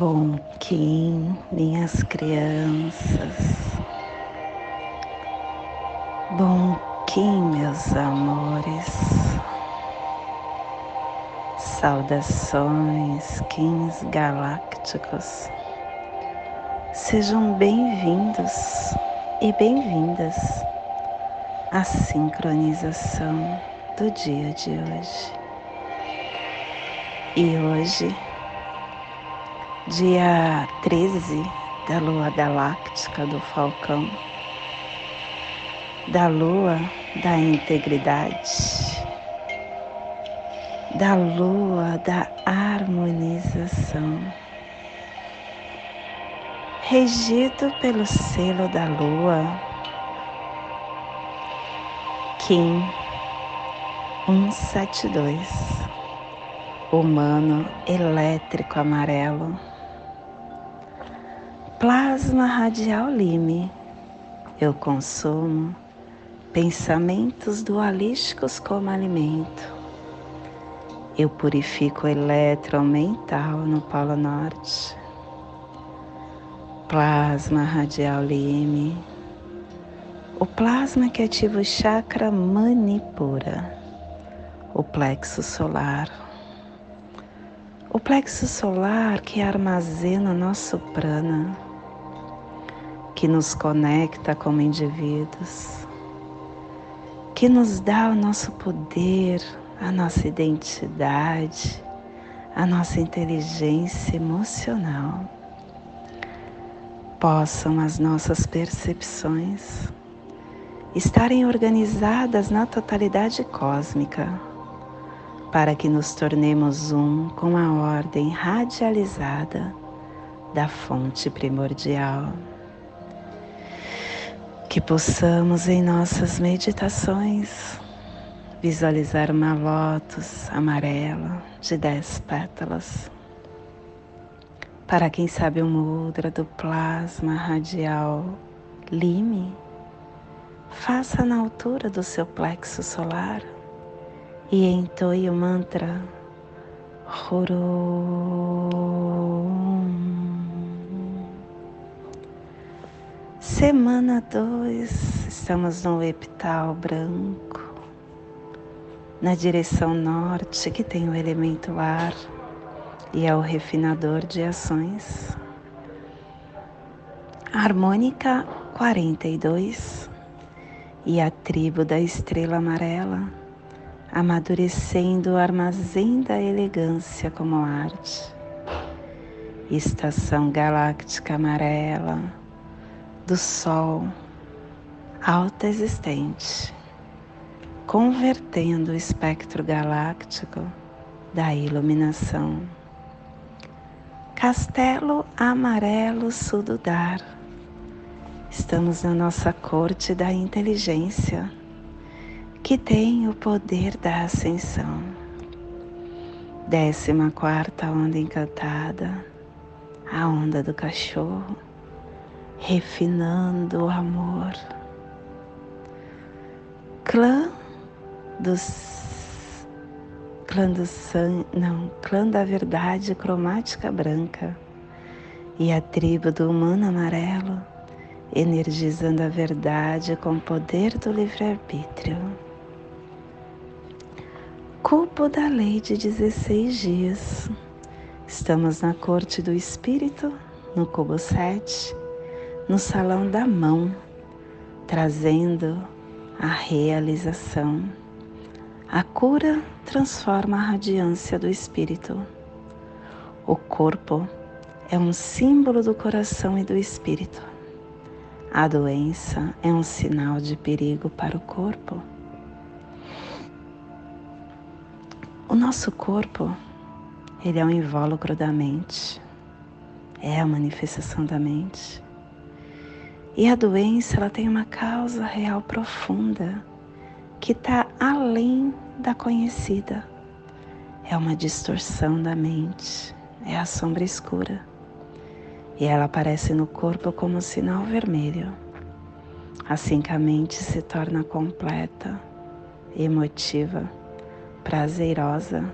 Bom Kim, minhas crianças. Bom Kim, meus amores. Saudações, Kings galácticos. Sejam bem-vindos e bem-vindas à sincronização do dia de hoje. E hoje dia 13 da lua galáctica do Falcão, da lua da integridade, da lua da harmonização, regido pelo selo da lua, Kim 172, humano elétrico amarelo Plasma radial lime. Eu consumo pensamentos dualísticos como alimento. Eu purifico o eletromental no Polo Norte. Plasma radial lime. O plasma que ativa o chakra manipura, o plexo solar. O plexo solar que armazena nosso prana que nos conecta como indivíduos, que nos dá o nosso poder, a nossa identidade, a nossa inteligência emocional. Possam as nossas percepções estarem organizadas na totalidade cósmica, para que nos tornemos um com a ordem radializada da fonte primordial que possamos em nossas meditações visualizar uma lótus amarela de dez pétalas. Para quem sabe o mudra do plasma radial lime, faça na altura do seu plexo solar e entoie o mantra Horom. Semana 2, estamos no epital branco, na direção norte, que tem o elemento ar e é o refinador de ações. Harmônica 42 e a tribo da estrela amarela, amadurecendo o armazém da elegância como arte. Estação galáctica amarela do Sol alta existente, convertendo o espectro galáctico da iluminação. Castelo Amarelo Sududar. Estamos na nossa corte da inteligência, que tem o poder da ascensão. Décima quarta onda encantada, a onda do cachorro refinando o amor. Clã dos clã do sangue, não, clã da verdade cromática branca e a tribo do humano amarelo, energizando a verdade com o poder do livre-arbítrio. Cupo da lei de 16 dias. Estamos na corte do espírito, no cubo 7, no salão da mão, trazendo a realização. A cura transforma a radiância do espírito. O corpo é um símbolo do coração e do espírito. A doença é um sinal de perigo para o corpo. O nosso corpo, ele é um invólucro da mente, é a manifestação da mente. E a doença ela tem uma causa real profunda que está além da conhecida. É uma distorção da mente, é a sombra escura. E ela aparece no corpo como um sinal vermelho. Assim que a mente se torna completa, emotiva, prazerosa,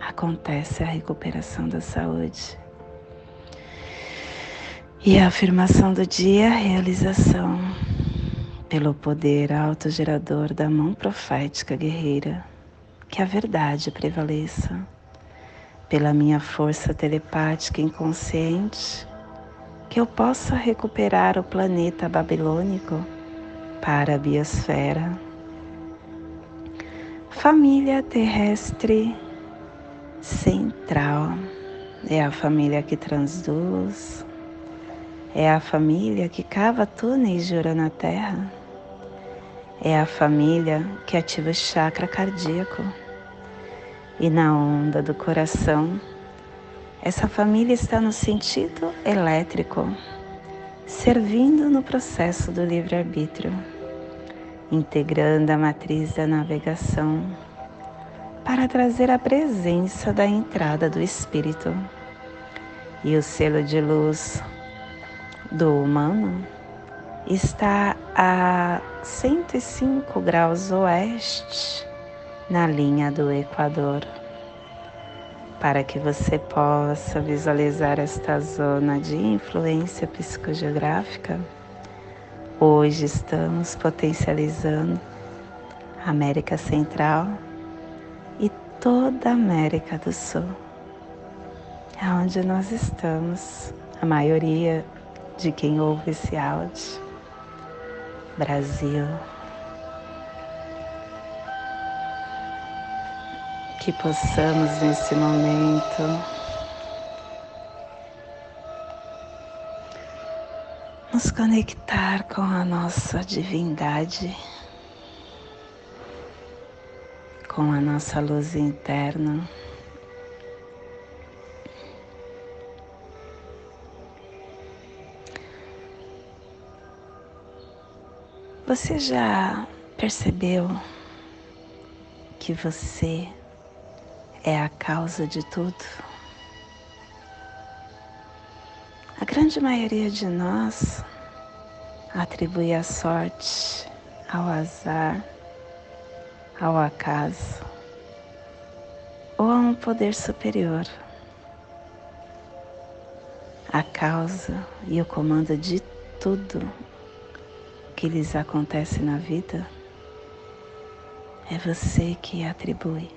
acontece a recuperação da saúde. E a afirmação do dia, realização pelo poder autogerador da mão profética guerreira, que a verdade prevaleça, pela minha força telepática inconsciente, que eu possa recuperar o planeta babilônico para a biosfera. Família terrestre central é a família que transduz, é a família que cava túneis de ouro na terra, é a família que ativa o chakra cardíaco. E na onda do coração essa família está no sentido elétrico, servindo no processo do livre-arbítrio, integrando a matriz da navegação para trazer a presença da entrada do espírito e o selo de luz do humano está a 105 graus oeste na linha do Equador para que você possa visualizar esta zona de influência psicogeográfica, hoje estamos potencializando a América Central e toda a América do Sul. É onde nós estamos, a maioria de quem ouve esse áudio. Brasil. que possamos nesse momento nos conectar com a nossa divindade, com a nossa luz interna. Você já percebeu que você é a causa de tudo. A grande maioria de nós atribui a sorte ao azar, ao acaso ou a um poder superior. A causa e o comando de tudo que lhes acontece na vida é você que atribui.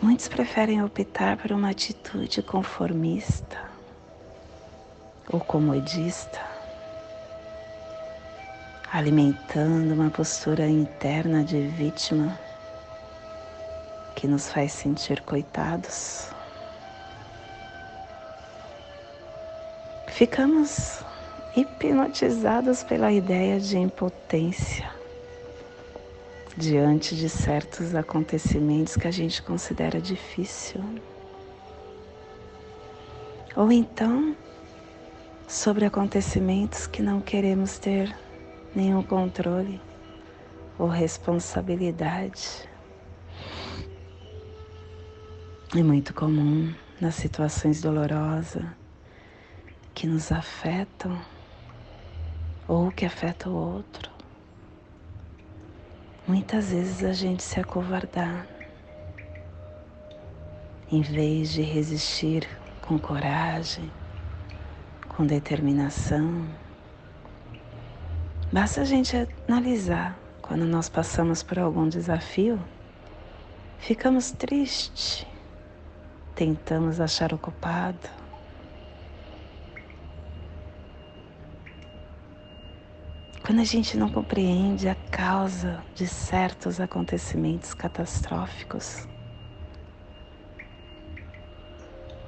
Muitos preferem optar por uma atitude conformista ou comodista, alimentando uma postura interna de vítima que nos faz sentir coitados. Ficamos hipnotizados pela ideia de impotência diante de certos acontecimentos que a gente considera difícil. Ou então, sobre acontecimentos que não queremos ter nenhum controle ou responsabilidade. É muito comum nas situações dolorosas que nos afetam ou que afetam o outro. Muitas vezes a gente se acovardar, em vez de resistir com coragem, com determinação. Basta a gente analisar. Quando nós passamos por algum desafio, ficamos tristes, tentamos achar o culpado, Quando a gente não compreende a causa de certos acontecimentos catastróficos,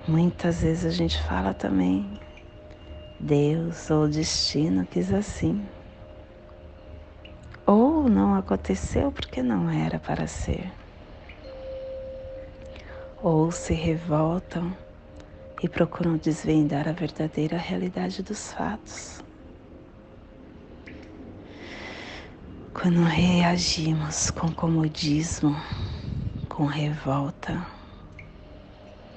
muitas vezes a gente fala também, Deus ou destino quis assim. Ou não aconteceu porque não era para ser. Ou se revoltam e procuram desvendar a verdadeira realidade dos fatos. Quando reagimos com comodismo, com revolta,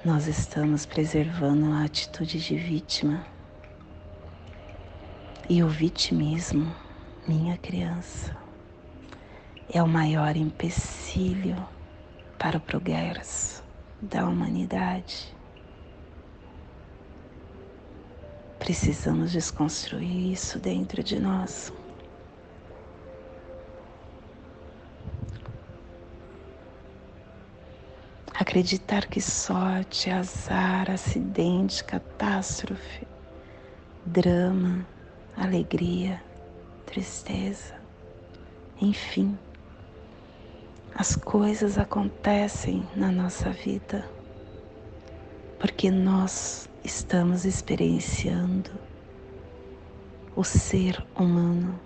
nós estamos preservando a atitude de vítima. E o vitimismo, minha criança, é o maior empecilho para o progresso da humanidade. Precisamos desconstruir isso dentro de nós. Acreditar que sorte, azar, acidente, catástrofe, drama, alegria, tristeza, enfim, as coisas acontecem na nossa vida porque nós estamos experienciando o ser humano.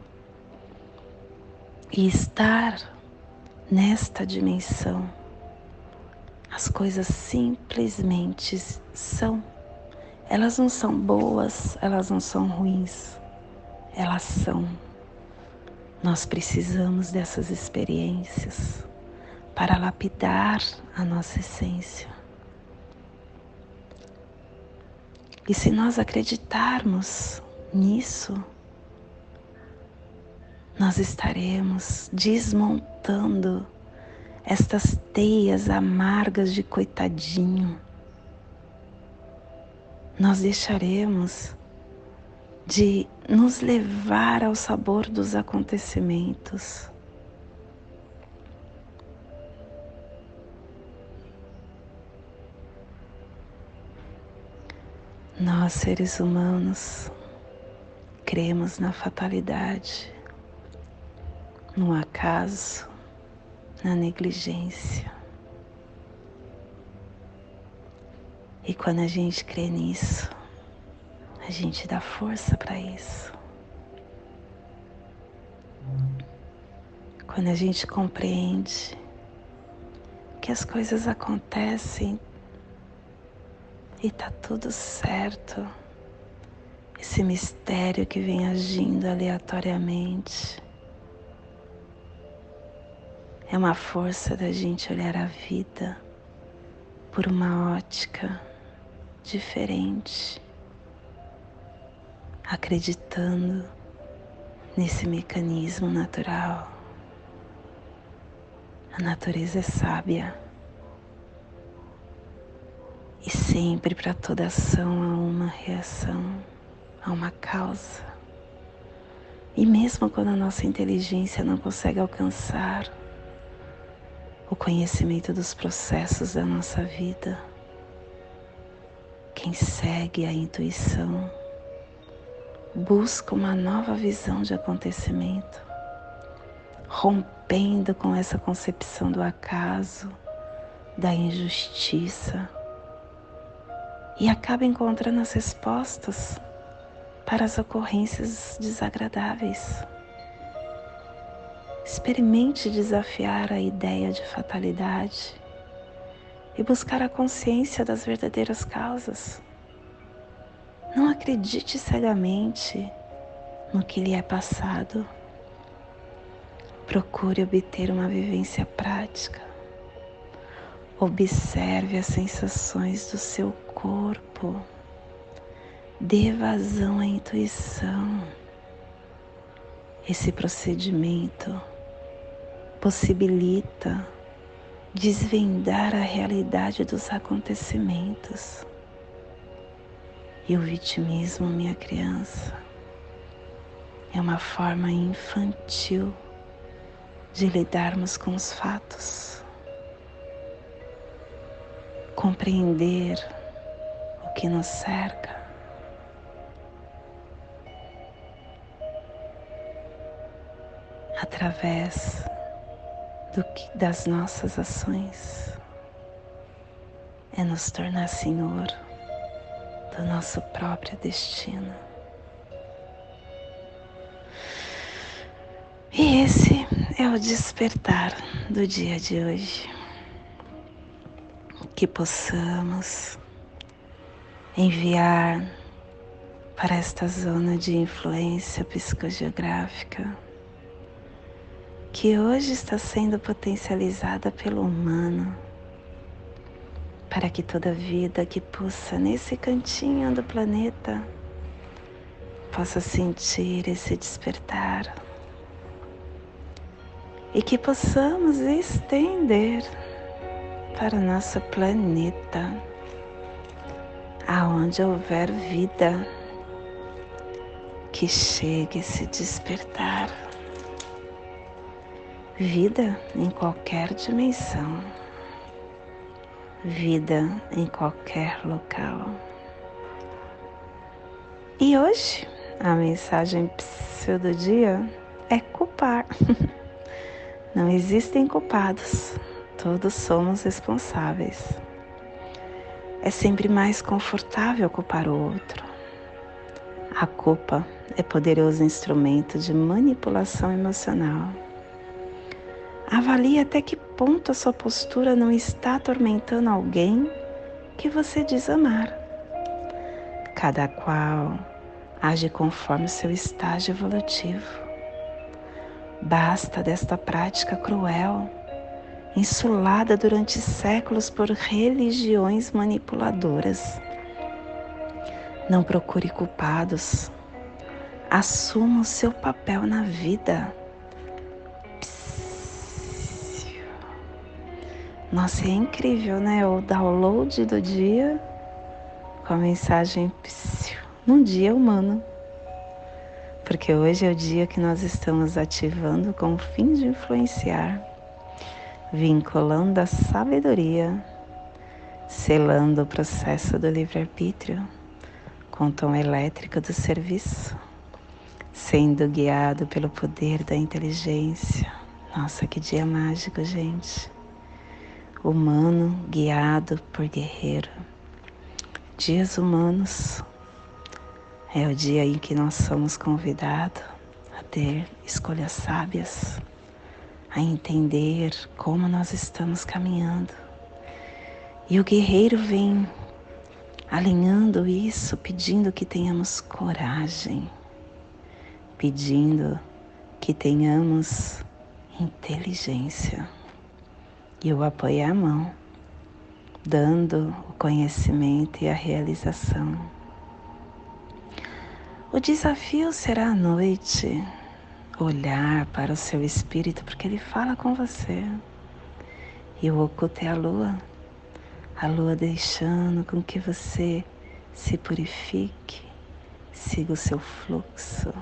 E estar nesta dimensão as coisas simplesmente são. Elas não são boas, elas não são ruins, elas são. Nós precisamos dessas experiências para lapidar a nossa essência. E se nós acreditarmos nisso, nós estaremos desmontando estas teias amargas de coitadinho. Nós deixaremos de nos levar ao sabor dos acontecimentos. Nós, seres humanos, cremos na fatalidade, no acaso, na negligência. E quando a gente crê nisso, a gente dá força para isso. Quando a gente compreende que as coisas acontecem e tá tudo certo, esse mistério que vem agindo aleatoriamente é uma força da gente olhar a vida por uma ótica diferente, acreditando nesse mecanismo natural. A natureza é sábia e sempre para toda ação há uma reação, há uma causa. E mesmo quando a nossa inteligência não consegue alcançar o conhecimento dos processos da nossa vida. Quem segue a intuição busca uma nova visão de acontecimento, rompendo com essa concepção do acaso, da injustiça, e acaba encontrando as respostas para as ocorrências desagradáveis. Experimente desafiar a ideia de fatalidade e buscar a consciência das verdadeiras causas. Não acredite cegamente no que lhe é passado. Procure obter uma vivência prática. Observe as sensações do seu corpo. Dê vazão à intuição. Esse procedimento possibilita desvendar a realidade dos acontecimentos. E o vitimismo, minha criança, é uma forma infantil de lidarmos com os fatos. Compreender o que nos cerca através do que, das nossas ações é nos tornar senhor do nosso próprio destino. E esse é o despertar do dia de hoje. Que possamos enviar para esta zona de influência psicogeográfica que hoje está sendo potencializada pelo humano, para que toda vida que pulsa nesse cantinho do planeta possa sentir esse despertar e que possamos estender para o nosso planeta, aonde houver vida, que chegue se despertar. Vida em qualquer dimensão, vida em qualquer local. E hoje a mensagem do dia é culpar. Não existem culpados, todos somos responsáveis. É sempre mais confortável culpar o outro. A culpa é poderoso instrumento de manipulação emocional. Avalie até que ponto a sua postura não está atormentando alguém que você diz amar. Cada qual age conforme o seu estágio evolutivo. Basta desta prática cruel, insulada durante séculos por religiões manipuladoras. Não procure culpados. Assuma o seu papel na vida. Nossa, é incrível, né? O download do dia com a mensagem num dia humano porque hoje é o dia que nós estamos ativando com o fim de influenciar, vinculando a sabedoria, selando o processo do livre-arbítrio com o tom elétrico do serviço, sendo guiado pelo poder da inteligência. Nossa, que dia mágico, gente! Humano guiado por guerreiro. Dias humanos é o dia em que nós somos convidados a ter escolhas sábias, a entender como nós estamos caminhando. E o guerreiro vem alinhando isso, pedindo que tenhamos coragem, pedindo que tenhamos inteligência. E o apoio à mão, dando o conhecimento e a realização o desafio será à noite olhar para o seu espírito, porque ele fala com você. E o oculto é a lua, a lua deixando com que você se purifique, siga o seu fluxo.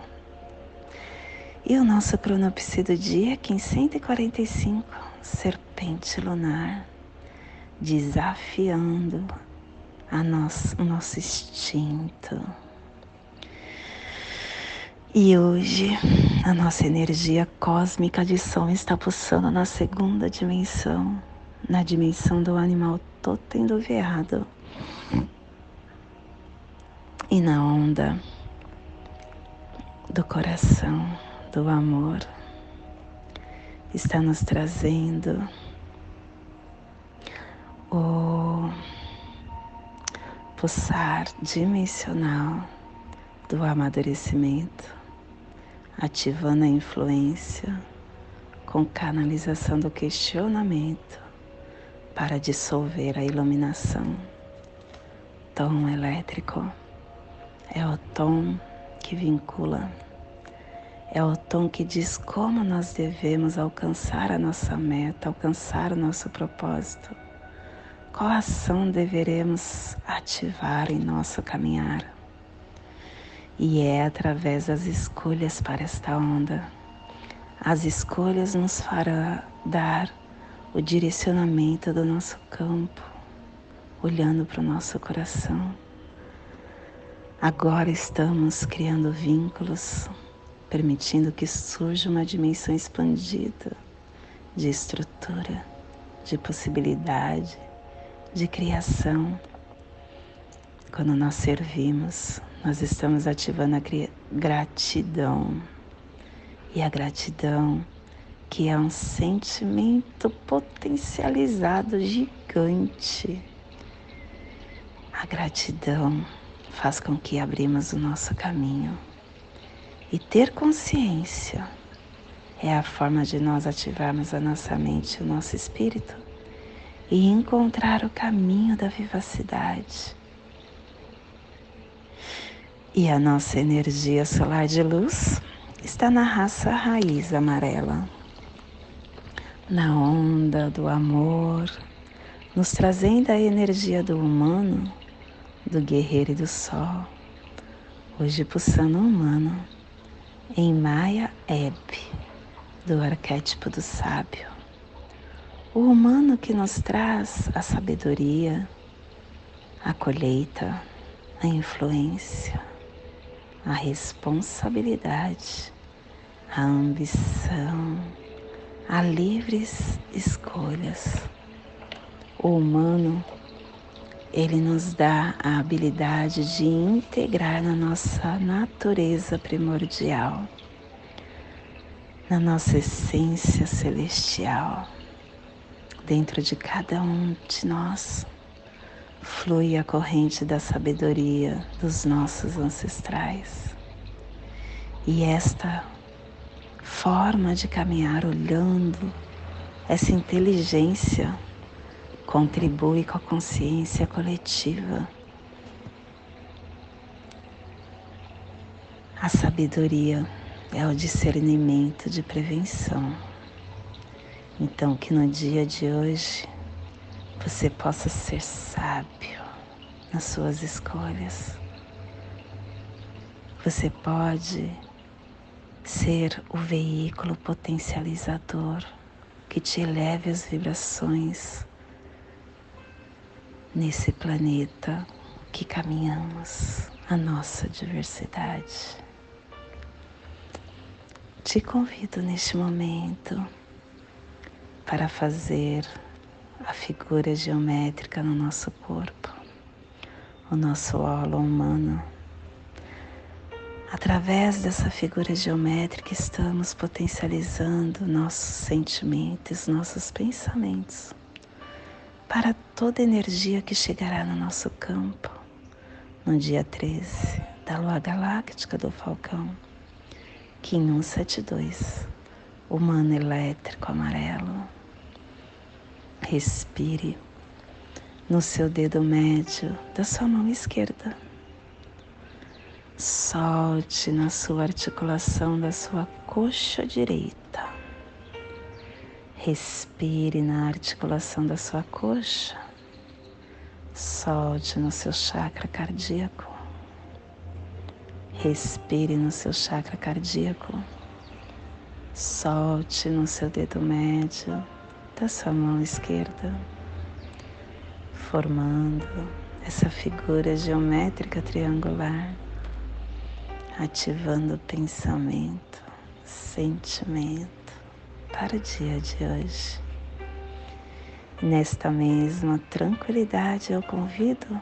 E o nosso cronopse do dia é 1545, serpente lunar, desafiando a nosso, o nosso instinto e hoje a nossa energia cósmica de som está pulsando na segunda dimensão, na dimensão do animal totem do veado. E na onda do coração, do amor, está nos trazendo o pulsar dimensional do amadurecimento ativando a influência com canalização do questionamento para dissolver a iluminação. Tom elétrico é o tom que vincula, é o tom que diz como nós devemos alcançar a nossa meta, alcançar o nosso propósito. Qual ação deveremos ativar em nosso caminhar? E é através das escolhas para esta onda. As escolhas nos farão dar o direcionamento do nosso campo, olhando para o nosso coração. Agora estamos criando vínculos, permitindo que surja uma dimensão expandida de estrutura, de possibilidade, de criação. Quando nós servimos, nós estamos ativando a gratidão. E a gratidão, que é um sentimento potencializado gigante. A gratidão faz com que abrimos o nosso caminho. E ter consciência é a forma de nós ativarmos a nossa mente, o nosso espírito e encontrar o caminho da vivacidade. E a nossa energia solar de luz está na raça raiz amarela, na onda do amor, nos trazendo a energia do humano, do guerreiro e do sol, Hoje pulsando humano em Maya Ebb, do arquétipo do sábio. O humano que nos traz a sabedoria, a colheita, a influência, a responsabilidade, a ambição, a livres escolhas. O humano, ele nos dá a habilidade de integrar na nossa natureza primordial, na nossa essência celestial, dentro de cada um de nós flui a corrente da sabedoria dos nossos ancestrais. E esta forma de caminhar olhando essa inteligência contribui com a consciência coletiva. A sabedoria é o discernimento de prevenção. Então, que no dia de hoje você possa ser sábio nas suas escolhas. Você pode ser o veículo potencializador que te eleve as vibrações nesse planeta que caminhamos, a nossa diversidade. Te convido neste momento para fazer a figura geométrica no nosso corpo, o nosso holo humano. Através dessa figura geométrica, estamos potencializando nossos sentimentos, nossos pensamentos, para toda energia que chegará no nosso campo no dia 13 da lua galáctica do Falcão, Kim 172, humano elétrico amarelo Respire no seu dedo médio da sua mão esquerda. Solte na sua articulação da sua coxa direita. Respire na articulação da sua coxa. Solte no seu chakra cardíaco. Respire no seu chakra cardíaco. Solte no seu dedo médio da sua mão esquerda, formando essa figura geométrica triangular, ativando o pensamento, sentimento para o dia de hoje. Nesta mesma tranquilidade, eu convido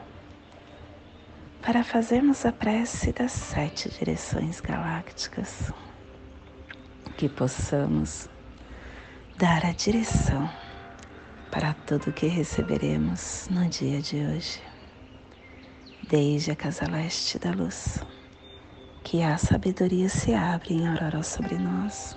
para fazermos a prece das sete direções galácticas, que possamos dar a direção para tudo que receberemos no dia de hoje. Desde a casa leste da luz, que a sabedoria se abre em aurora sobre nós,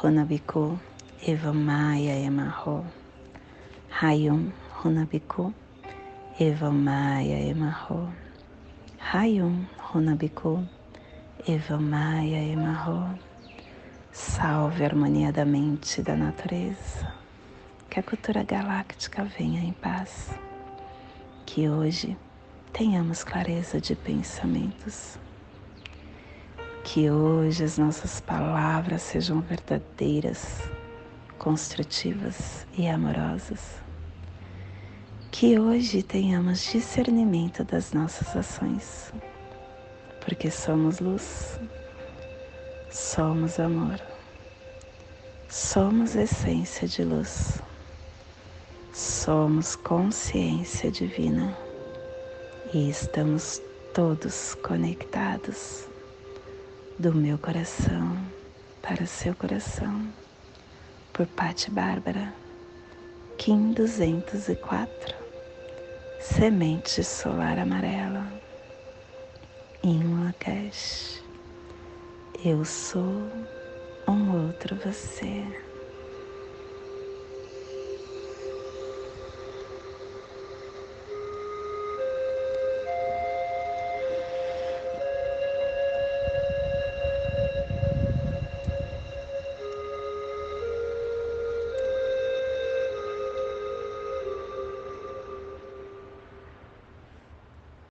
Runabiku Evamaya Emarro. Rayum Runabiku Evamaya Emarro. Rayum Runabiku Evamaya Emarro. Salve a harmonia da mente e da natureza. Que a cultura galáctica venha em paz. Que hoje tenhamos clareza de pensamentos. Que hoje as nossas palavras sejam verdadeiras, construtivas e amorosas. Que hoje tenhamos discernimento das nossas ações, porque somos luz Somos amor. Somos essência de luz. Somos consciência divina e estamos todos conectados do meu coração para o seu coração por Patti Bárbara, Kim 204, Semente Solar Amarela, em Lakesh. Eu sou um outro você.